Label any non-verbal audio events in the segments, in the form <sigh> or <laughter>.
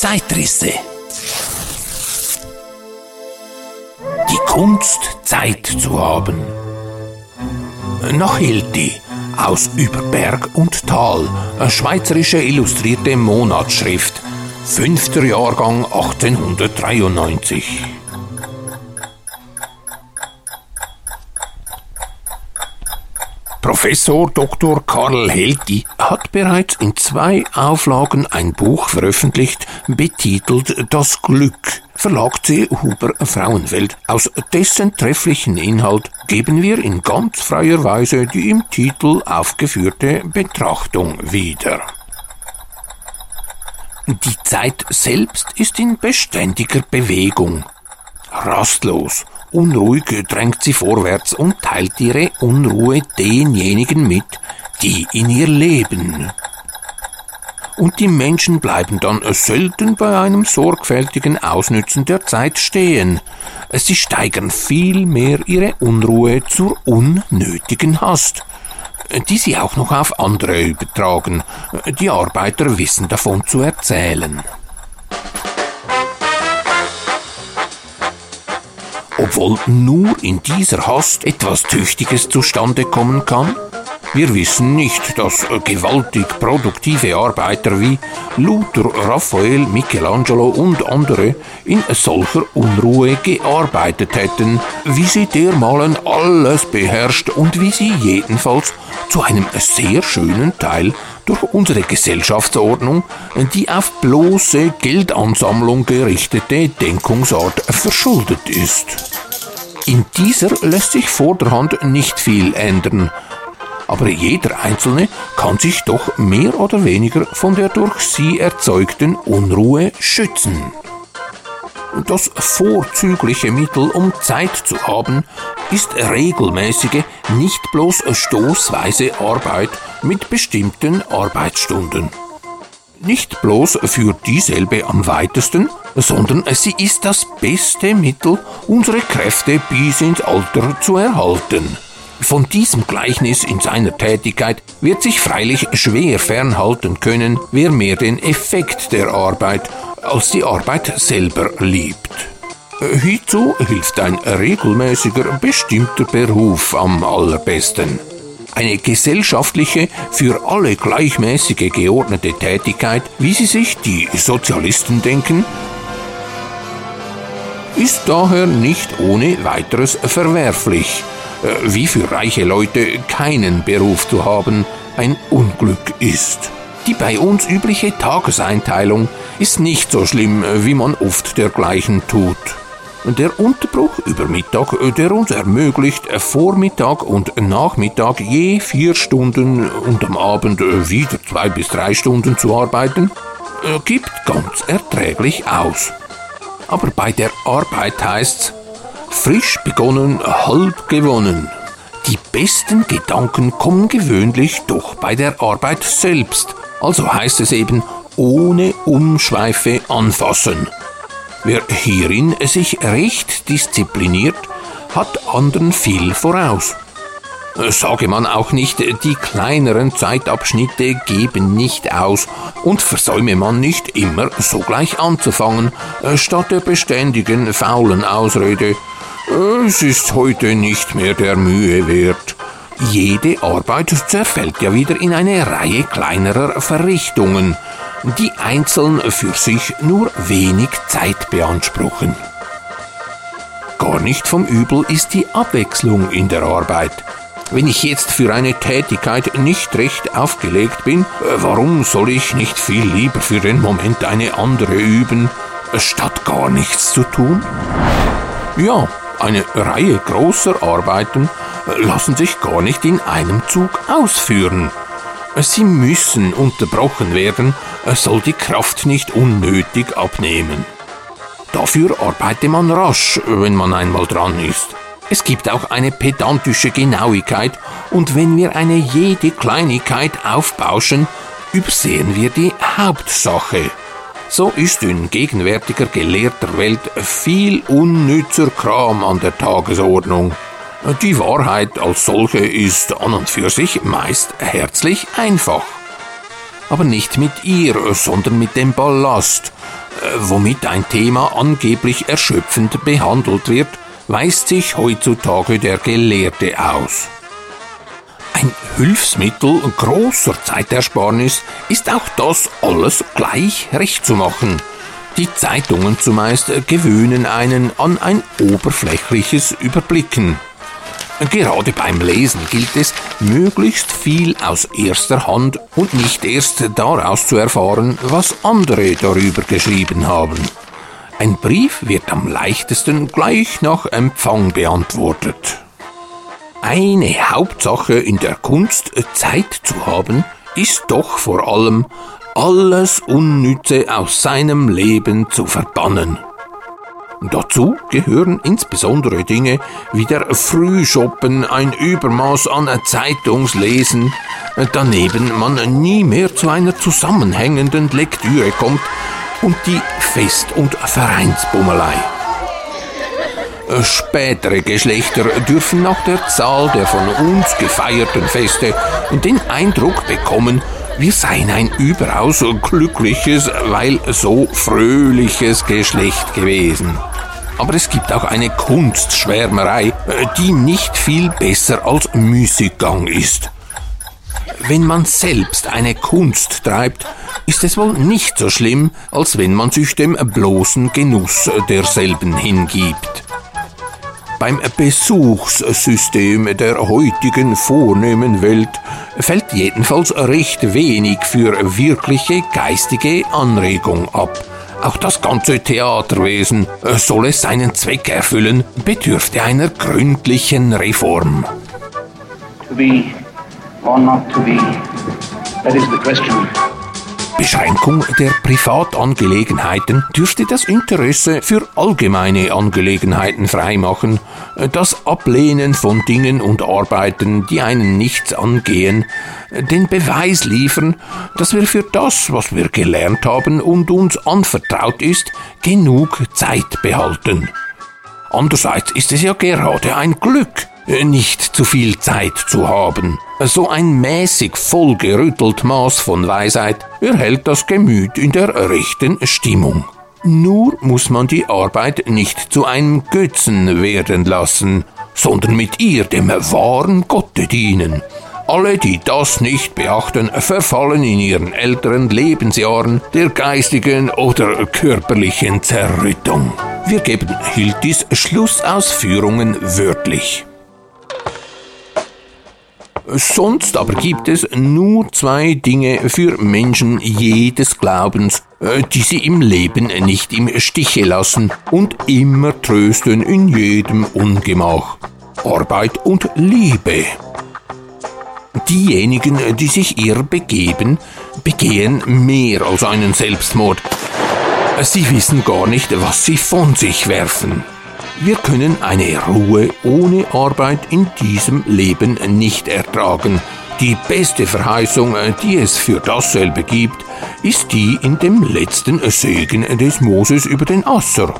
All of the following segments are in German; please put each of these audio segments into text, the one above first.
Zeitrisse. Die Kunst, Zeit zu haben. Nach Hilti aus Über Berg und Tal, eine schweizerische illustrierte Monatsschrift, fünfter Jahrgang 1893. Professor Dr. Karl Helti hat bereits in zwei Auflagen ein Buch veröffentlicht, betitelt Das Glück, Verlag C. Huber Frauenfeld. Aus dessen trefflichen Inhalt geben wir in ganz freier Weise die im Titel aufgeführte Betrachtung wieder. Die Zeit selbst ist in beständiger Bewegung. Rastlos Unruhig drängt sie vorwärts und teilt ihre Unruhe denjenigen mit, die in ihr leben. Und die Menschen bleiben dann selten bei einem sorgfältigen Ausnützen der Zeit stehen. Sie steigern vielmehr ihre Unruhe zur unnötigen Hast, die sie auch noch auf andere übertragen. Die Arbeiter wissen davon zu erzählen. Obwohl nur in dieser Hast etwas Tüchtiges zustande kommen kann? Wir wissen nicht, dass gewaltig produktive Arbeiter wie Luther, Raphael, Michelangelo und andere in solcher Unruhe gearbeitet hätten, wie sie dermalen alles beherrscht und wie sie jedenfalls zu einem sehr schönen Teil durch unsere Gesellschaftsordnung die auf bloße Geldansammlung gerichtete Denkungsart verschuldet ist. In dieser lässt sich vorderhand nicht viel ändern, aber jeder Einzelne kann sich doch mehr oder weniger von der durch sie erzeugten Unruhe schützen. Das vorzügliche Mittel, um Zeit zu haben, ist regelmäßige, nicht bloß stoßweise Arbeit mit bestimmten Arbeitsstunden. Nicht bloß führt dieselbe am weitesten, sondern sie ist das beste Mittel, unsere Kräfte bis ins Alter zu erhalten. Von diesem Gleichnis in seiner Tätigkeit wird sich freilich schwer fernhalten können, wer mehr den Effekt der Arbeit als die Arbeit selber liebt. Hierzu hilft ein regelmäßiger, bestimmter Beruf am allerbesten. Eine gesellschaftliche, für alle gleichmäßige geordnete Tätigkeit, wie sie sich die Sozialisten denken, ist daher nicht ohne weiteres verwerflich, wie für reiche Leute keinen Beruf zu haben ein Unglück ist. Die bei uns übliche Tageseinteilung ist nicht so schlimm, wie man oft dergleichen tut. Der Unterbruch über Mittag, der uns ermöglicht, Vormittag und Nachmittag je vier Stunden und am Abend wieder zwei bis drei Stunden zu arbeiten, äh, gibt ganz erträglich aus. Aber bei der Arbeit heißt's, frisch begonnen, halb gewonnen. Die besten Gedanken kommen gewöhnlich doch bei der Arbeit selbst. Also heißt es eben, ohne Umschweife anfassen. Wer hierin sich recht diszipliniert, hat anderen viel voraus. Sage man auch nicht, die kleineren Zeitabschnitte geben nicht aus und versäume man nicht immer sogleich anzufangen, statt der beständigen faulen Ausrede, es ist heute nicht mehr der Mühe wert. Jede Arbeit zerfällt ja wieder in eine Reihe kleinerer Verrichtungen, die einzeln für sich nur wenig Zeit beanspruchen. Gar nicht vom Übel ist die Abwechslung in der Arbeit. Wenn ich jetzt für eine Tätigkeit nicht recht aufgelegt bin, warum soll ich nicht viel lieber für den Moment eine andere üben, statt gar nichts zu tun? Ja, eine Reihe großer Arbeiten lassen sich gar nicht in einem Zug ausführen. Sie müssen unterbrochen werden, soll die Kraft nicht unnötig abnehmen. Dafür arbeite man rasch, wenn man einmal dran ist. Es gibt auch eine pedantische Genauigkeit und wenn wir eine jede Kleinigkeit aufbauschen, übersehen wir die Hauptsache. So ist in gegenwärtiger gelehrter Welt viel unnützer Kram an der Tagesordnung. Die Wahrheit als solche ist an und für sich meist herzlich einfach. Aber nicht mit ihr, sondern mit dem Ballast, womit ein Thema angeblich erschöpfend behandelt wird, weist sich heutzutage der Gelehrte aus. Ein Hilfsmittel großer Zeitersparnis ist auch das alles gleich recht zu machen. Die Zeitungen zumeist gewöhnen einen an ein oberflächliches Überblicken. Gerade beim Lesen gilt es, möglichst viel aus erster Hand und nicht erst daraus zu erfahren, was andere darüber geschrieben haben. Ein Brief wird am leichtesten gleich nach Empfang beantwortet. Eine Hauptsache in der Kunst, Zeit zu haben, ist doch vor allem, alles Unnütze aus seinem Leben zu verbannen. Dazu gehören insbesondere Dinge wie der Frühschoppen, ein Übermaß an Zeitungslesen, daneben man nie mehr zu einer zusammenhängenden Lektüre kommt und die Fest- und Vereinsbummelei. Spätere Geschlechter dürfen nach der Zahl der von uns gefeierten Feste den Eindruck bekommen, wir seien ein überaus glückliches, weil so fröhliches Geschlecht gewesen. Aber es gibt auch eine Kunstschwärmerei, die nicht viel besser als Müßiggang ist. Wenn man selbst eine Kunst treibt, ist es wohl nicht so schlimm, als wenn man sich dem bloßen Genuss derselben hingibt. Beim Besuchssystem der heutigen vornehmen Welt fällt jedenfalls recht wenig für wirkliche geistige Anregung ab. Auch das ganze Theaterwesen, soll es seinen Zweck erfüllen, bedürfte einer gründlichen Reform. To be or not to be, that is the question. Beschränkung der Privatangelegenheiten. Dürfte das Interesse für allgemeine Angelegenheiten freimachen, das Ablehnen von Dingen und Arbeiten, die einen nichts angehen, den Beweis liefern, dass wir für das, was wir gelernt haben und uns anvertraut ist, genug Zeit behalten. Andererseits ist es ja gerade ein Glück, nicht zu viel Zeit zu haben. So ein mäßig vollgerüttelt Maß von Weisheit erhält das Gemüt in der rechten Stimmung. Nur muss man die Arbeit nicht zu einem Götzen werden lassen, sondern mit ihr dem wahren Gotte dienen. Alle, die das nicht beachten, verfallen in ihren älteren Lebensjahren der geistigen oder körperlichen Zerrüttung. Wir geben Hiltis Schlussausführungen wörtlich. Sonst aber gibt es nur zwei Dinge für Menschen jedes Glaubens, äh, die sie im Leben nicht im Stiche lassen und immer trösten in jedem Ungemach. Arbeit und Liebe. Diejenigen, die sich ihr begeben, begehen mehr als einen Selbstmord. Sie wissen gar nicht, was sie von sich werfen. Wir können eine Ruhe ohne Arbeit in diesem Leben nicht ertragen. Die beste Verheißung, die es für dasselbe gibt, ist die in dem letzten Segen des Moses über den Asser.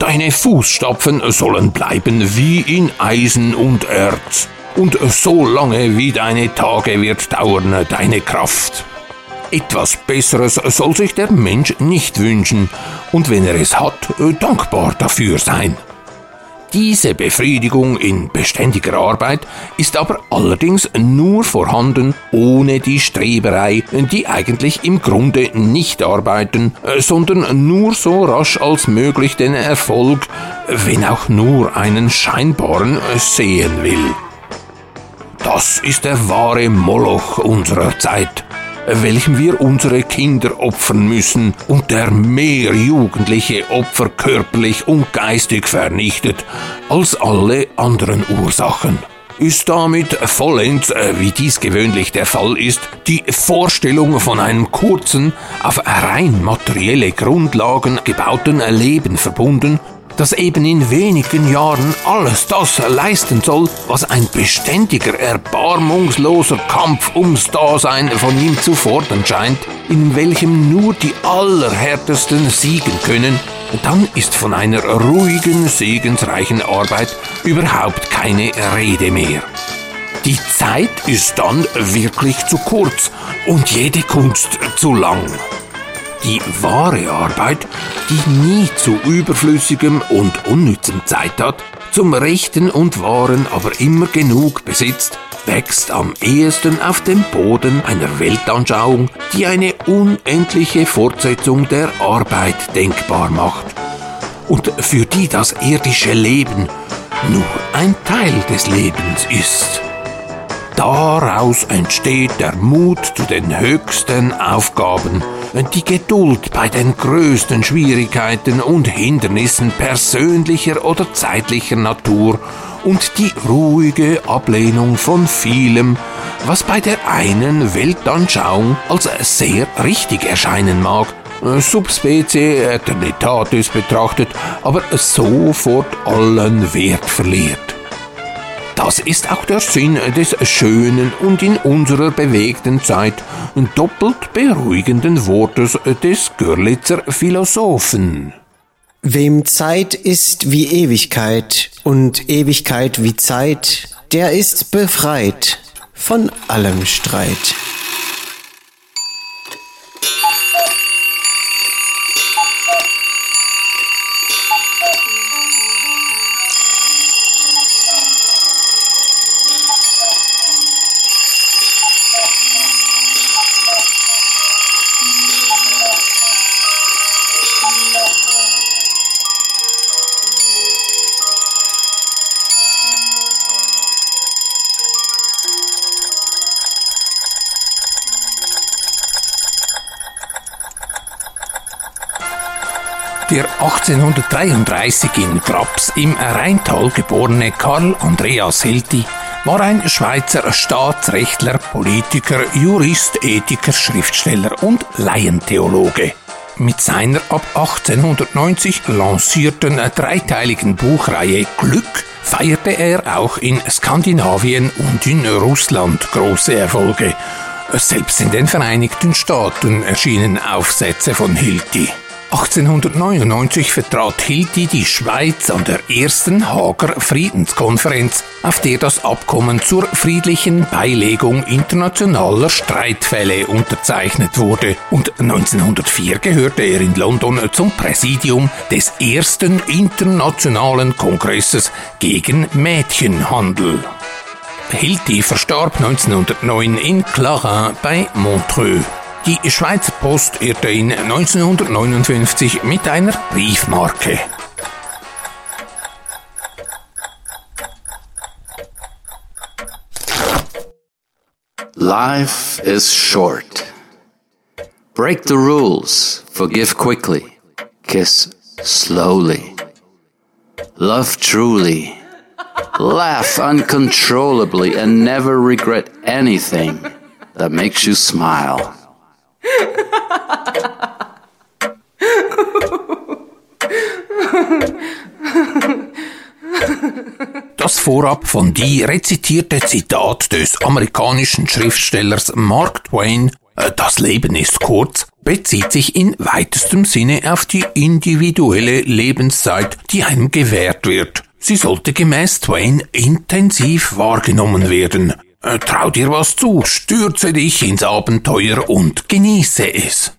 Deine Fußstapfen sollen bleiben wie in Eisen und Erz, und so lange wie deine Tage wird dauern deine Kraft. Etwas Besseres soll sich der Mensch nicht wünschen, und wenn er es hat, dankbar dafür sein. Diese Befriedigung in beständiger Arbeit ist aber allerdings nur vorhanden ohne die Streberei, die eigentlich im Grunde nicht arbeiten, sondern nur so rasch als möglich den Erfolg, wenn auch nur einen scheinbaren, sehen will. Das ist der wahre Moloch unserer Zeit welchem wir unsere Kinder opfern müssen und der mehr jugendliche Opfer körperlich und geistig vernichtet als alle anderen Ursachen. Ist damit vollends, äh, wie dies gewöhnlich der Fall ist, die Vorstellung von einem kurzen, auf rein materielle Grundlagen gebauten Leben verbunden, das eben in wenigen Jahren alles das leisten soll, was ein beständiger, erbarmungsloser Kampf ums Dasein von ihm zu fordern scheint, in welchem nur die Allerhärtesten siegen können, dann ist von einer ruhigen, segensreichen Arbeit überhaupt keine Rede mehr. Die Zeit ist dann wirklich zu kurz und jede Kunst zu lang. Die wahre Arbeit, die nie zu überflüssigem und unnützem Zeit hat, zum Rechten und Wahren aber immer genug besitzt, wächst am ehesten auf dem Boden einer Weltanschauung, die eine unendliche Fortsetzung der Arbeit denkbar macht und für die das irdische Leben nur ein Teil des Lebens ist. Daraus entsteht der Mut zu den höchsten Aufgaben, die Geduld bei den größten Schwierigkeiten und Hindernissen persönlicher oder zeitlicher Natur und die ruhige Ablehnung von vielem, was bei der einen Weltanschauung als sehr richtig erscheinen mag, subspecie eternitatis betrachtet, aber sofort allen Wert verliert. Das ist auch der Sinn des schönen und in unserer bewegten Zeit doppelt beruhigenden Wortes des Görlitzer Philosophen. Wem Zeit ist wie Ewigkeit und Ewigkeit wie Zeit, der ist befreit von allem Streit. Der 1833 in Graps im Rheintal geborene Karl Andreas Hilti war ein Schweizer Staatsrechtler, Politiker, Jurist, Ethiker, Schriftsteller und Laientheologe. Mit seiner ab 1890 lancierten dreiteiligen Buchreihe Glück feierte er auch in Skandinavien und in Russland große Erfolge. Selbst in den Vereinigten Staaten erschienen Aufsätze von Hilti. 1899 vertrat Hilti die Schweiz an der ersten Hager Friedenskonferenz, auf der das Abkommen zur friedlichen Beilegung internationaler Streitfälle unterzeichnet wurde und 1904 gehörte er in London zum Präsidium des ersten internationalen Kongresses gegen Mädchenhandel. Hilti verstarb 1909 in Clarins bei Montreux. Die Schweizer Post ehrte ihn 1959 mit einer Briefmarke. Life is short. Break the rules, forgive quickly, kiss slowly, love truly, laugh uncontrollably, and never regret anything that makes you smile. Das vorab von die rezitierte Zitat des amerikanischen Schriftstellers Mark Twain äh, Das Leben ist kurz bezieht sich in weitestem Sinne auf die individuelle Lebenszeit, die einem gewährt wird. Sie sollte gemäß Twain intensiv wahrgenommen werden. Äh, trau dir was zu, stürze dich ins Abenteuer und genieße es.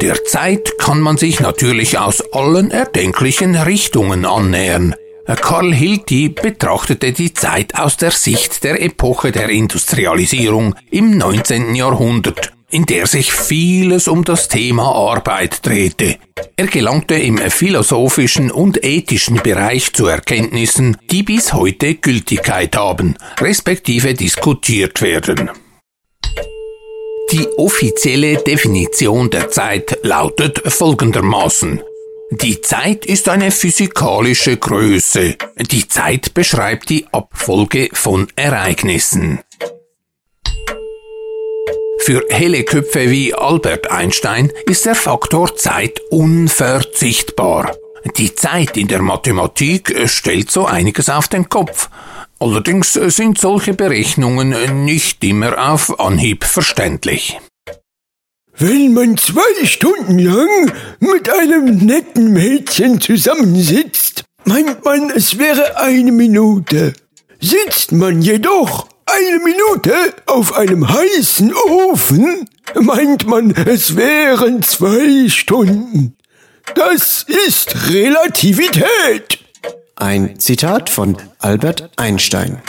Der Zeit kann man sich natürlich aus allen erdenklichen Richtungen annähern. Karl Hilti betrachtete die Zeit aus der Sicht der Epoche der Industrialisierung im 19. Jahrhundert, in der sich vieles um das Thema Arbeit drehte. Er gelangte im philosophischen und ethischen Bereich zu Erkenntnissen, die bis heute Gültigkeit haben, respektive diskutiert werden. Die offizielle Definition der Zeit lautet folgendermaßen. Die Zeit ist eine physikalische Größe. Die Zeit beschreibt die Abfolge von Ereignissen. Für helle Köpfe wie Albert Einstein ist der Faktor Zeit unverzichtbar. Die Zeit in der Mathematik stellt so einiges auf den Kopf. Allerdings sind solche Berechnungen nicht immer auf Anhieb verständlich. Wenn man zwei Stunden lang mit einem netten Mädchen zusammensitzt, meint man, es wäre eine Minute. Sitzt man jedoch eine Minute auf einem heißen Ofen, meint man, es wären zwei Stunden. Das ist Relativität. Ein Zitat von Albert Einstein.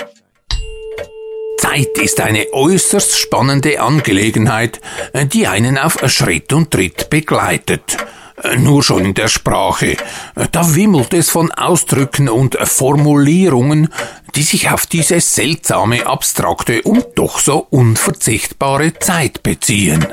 Zeit ist eine äußerst spannende Angelegenheit, die einen auf Schritt und Tritt begleitet. Nur schon in der Sprache. Da wimmelt es von Ausdrücken und Formulierungen, die sich auf diese seltsame, abstrakte und doch so unverzichtbare Zeit beziehen.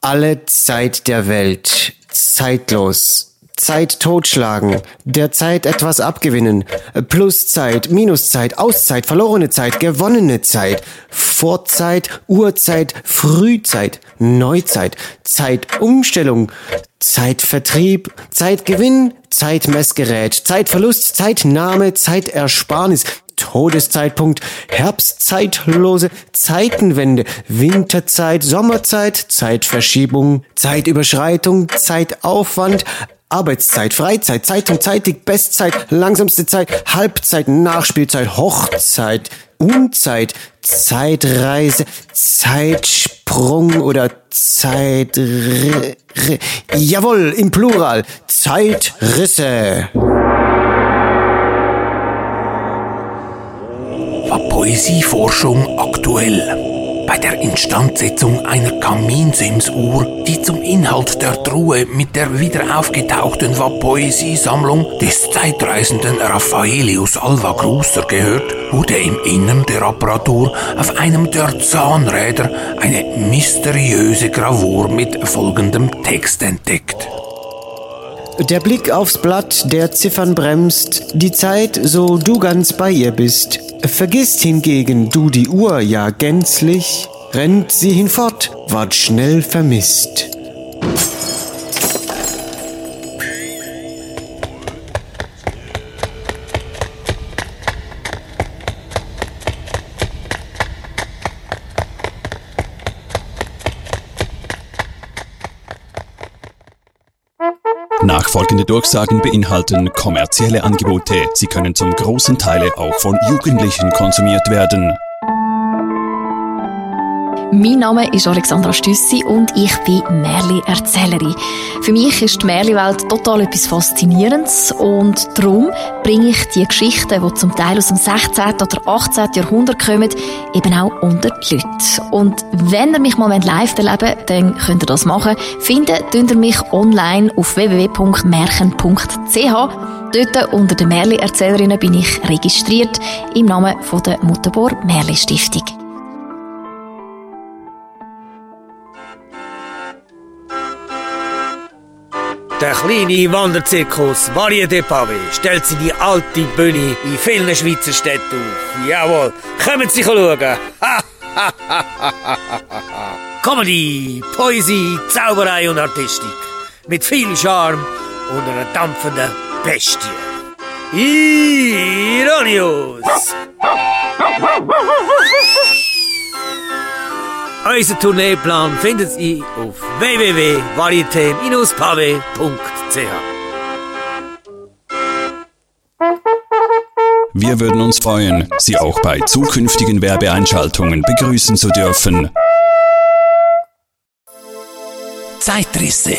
Alle Zeit der Welt, zeitlos, Zeit totschlagen, der Zeit etwas abgewinnen, Pluszeit, Minuszeit, Auszeit, verlorene Zeit, gewonnene Zeit, Vorzeit, Urzeit, Frühzeit, Neuzeit, Zeitumstellung, Zeitvertrieb, Zeitgewinn, Zeitmessgerät, Zeitverlust, Zeitnahme, Zeitersparnis, Todeszeitpunkt, Herbstzeitlose, Zeitenwende, Winterzeit, Sommerzeit, Zeitverschiebung, Zeitüberschreitung, Zeitaufwand, Arbeitszeit, Freizeit, Zeitung, Zeitig, Bestzeit, langsamste Zeit, Halbzeit, Nachspielzeit, Hochzeit, Unzeit, Zeitreise, Zeitsprung oder Zeit... Jawohl, im Plural, Zeitrisse. War Poesieforschung aktuell? Bei der Instandsetzung einer Kaminsimsuhr, die zum Inhalt der Truhe mit der wieder aufgetauchten Poesiesammlung des zeitreisenden Raffaelius Alva Grusser gehört, wurde im Innern der Apparatur auf einem der Zahnräder eine mysteriöse Gravur mit folgendem Text entdeckt. Der Blick aufs Blatt der Ziffern bremst, die Zeit, so du ganz bei ihr bist. Vergisst hingegen du die Uhr ja gänzlich, rennt sie hinfort, ward schnell vermisst. Nachfolgende Durchsagen beinhalten kommerzielle Angebote. Sie können zum großen Teil auch von Jugendlichen konsumiert werden. Mein Name ist Alexandra Stüssi und ich bin Märli-Erzählerin. Für mich ist die Märli-Welt total etwas Faszinierendes und darum bringe ich die Geschichten, die zum Teil aus dem 16. oder 18. Jahrhundert kommen, eben auch unter die Leute. Und wenn ihr mich mal live erleben wollt, dann könnt ihr das machen. Finden könnt ihr mich online auf www.märchen.ch. Dort unter den Märli-Erzählerinnen bin ich registriert im Namen der Mutterbor Märli Der kleine Wanderzirkus Varie de Pavé stellt sie die alte Bühne in vielen Schweizer Städten auf. Jawohl, kommen Sie schauen. <laughs> Comedy, Poesie, Zauberei und Artistik. Mit viel Charme und einer dampfenden Bestie. Ironius! <laughs> Unser Tourneeplan findet Sie auf www.varieté-pave.ch. Wir würden uns freuen, Sie auch bei zukünftigen Werbeeinschaltungen begrüßen zu dürfen. Zeitrisse.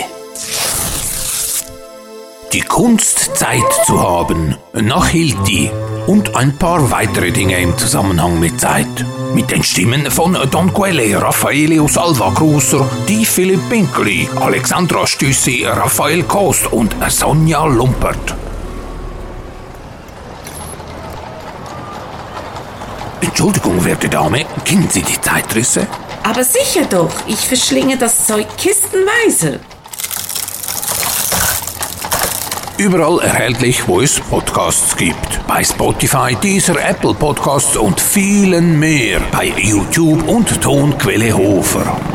Die Kunst, Zeit zu haben, nach Hilti und ein paar weitere Dinge im Zusammenhang mit Zeit. Mit den Stimmen von Don Quelle, Raffaele Salva Cruser, die Philipp Pinkli, Alexandra Stüssi, Raphael Kost und Sonja Lumpert. Entschuldigung, werte Dame, kennen Sie die Zeitrisse? Aber sicher doch, ich verschlinge das Zeug kistenweise. Überall erhältlich, wo es Podcasts gibt. Bei Spotify, Deezer, Apple Podcasts und vielen mehr. Bei YouTube und Tonquelle Hofer.